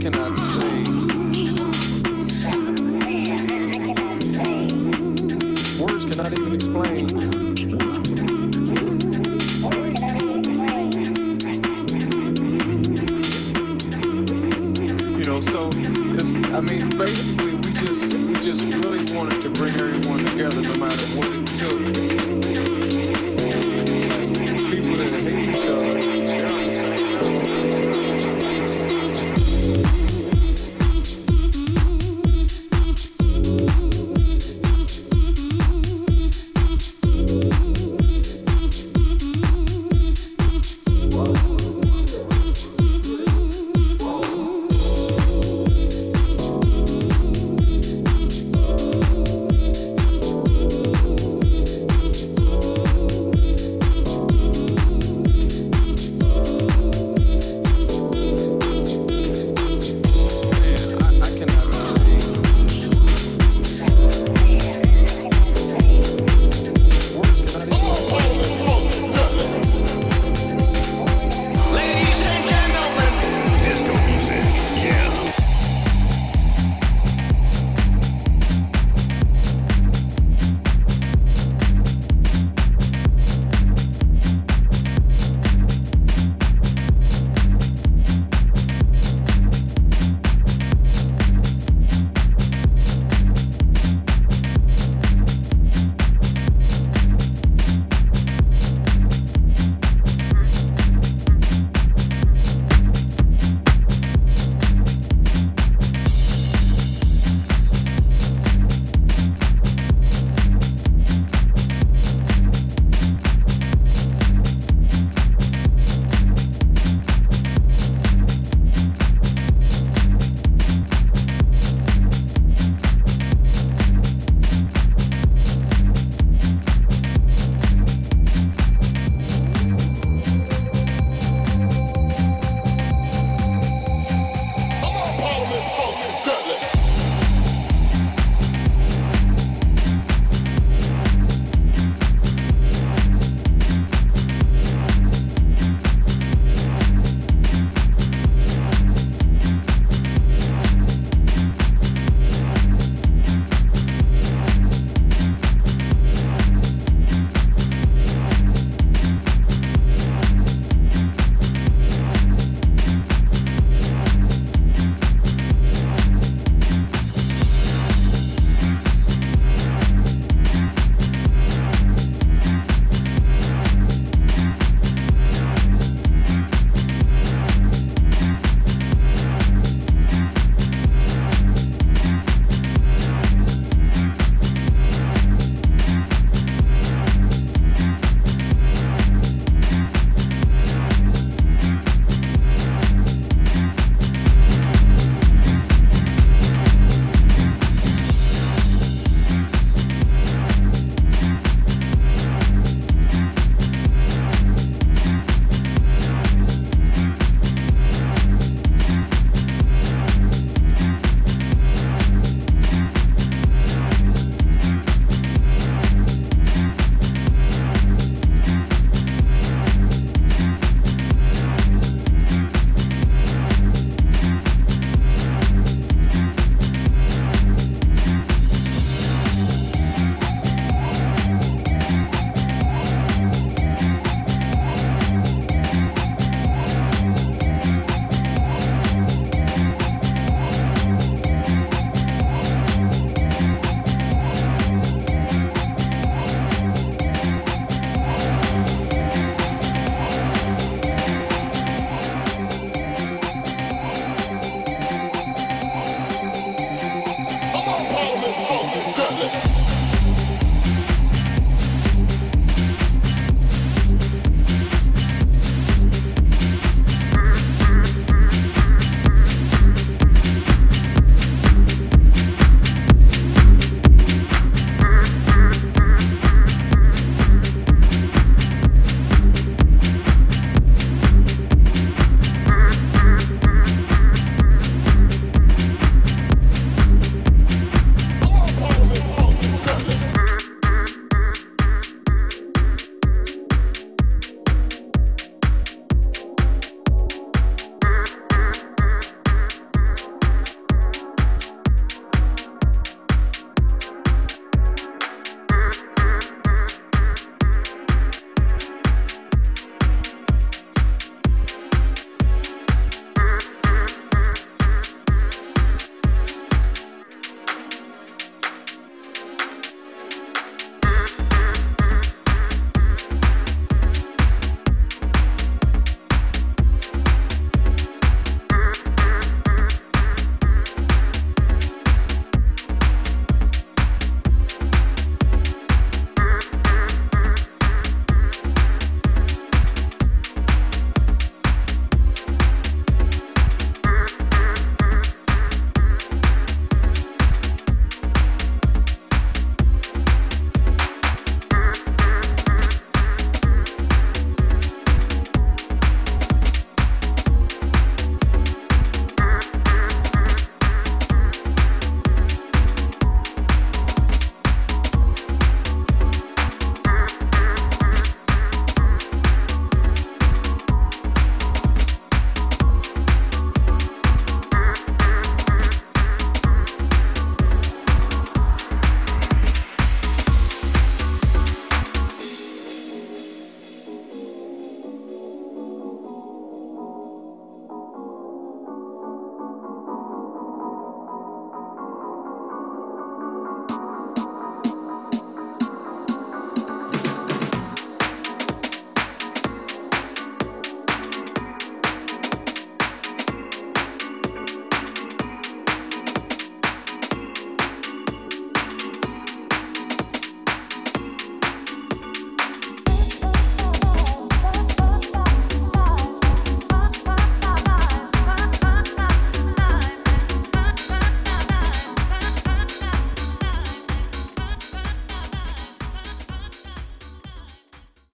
cannot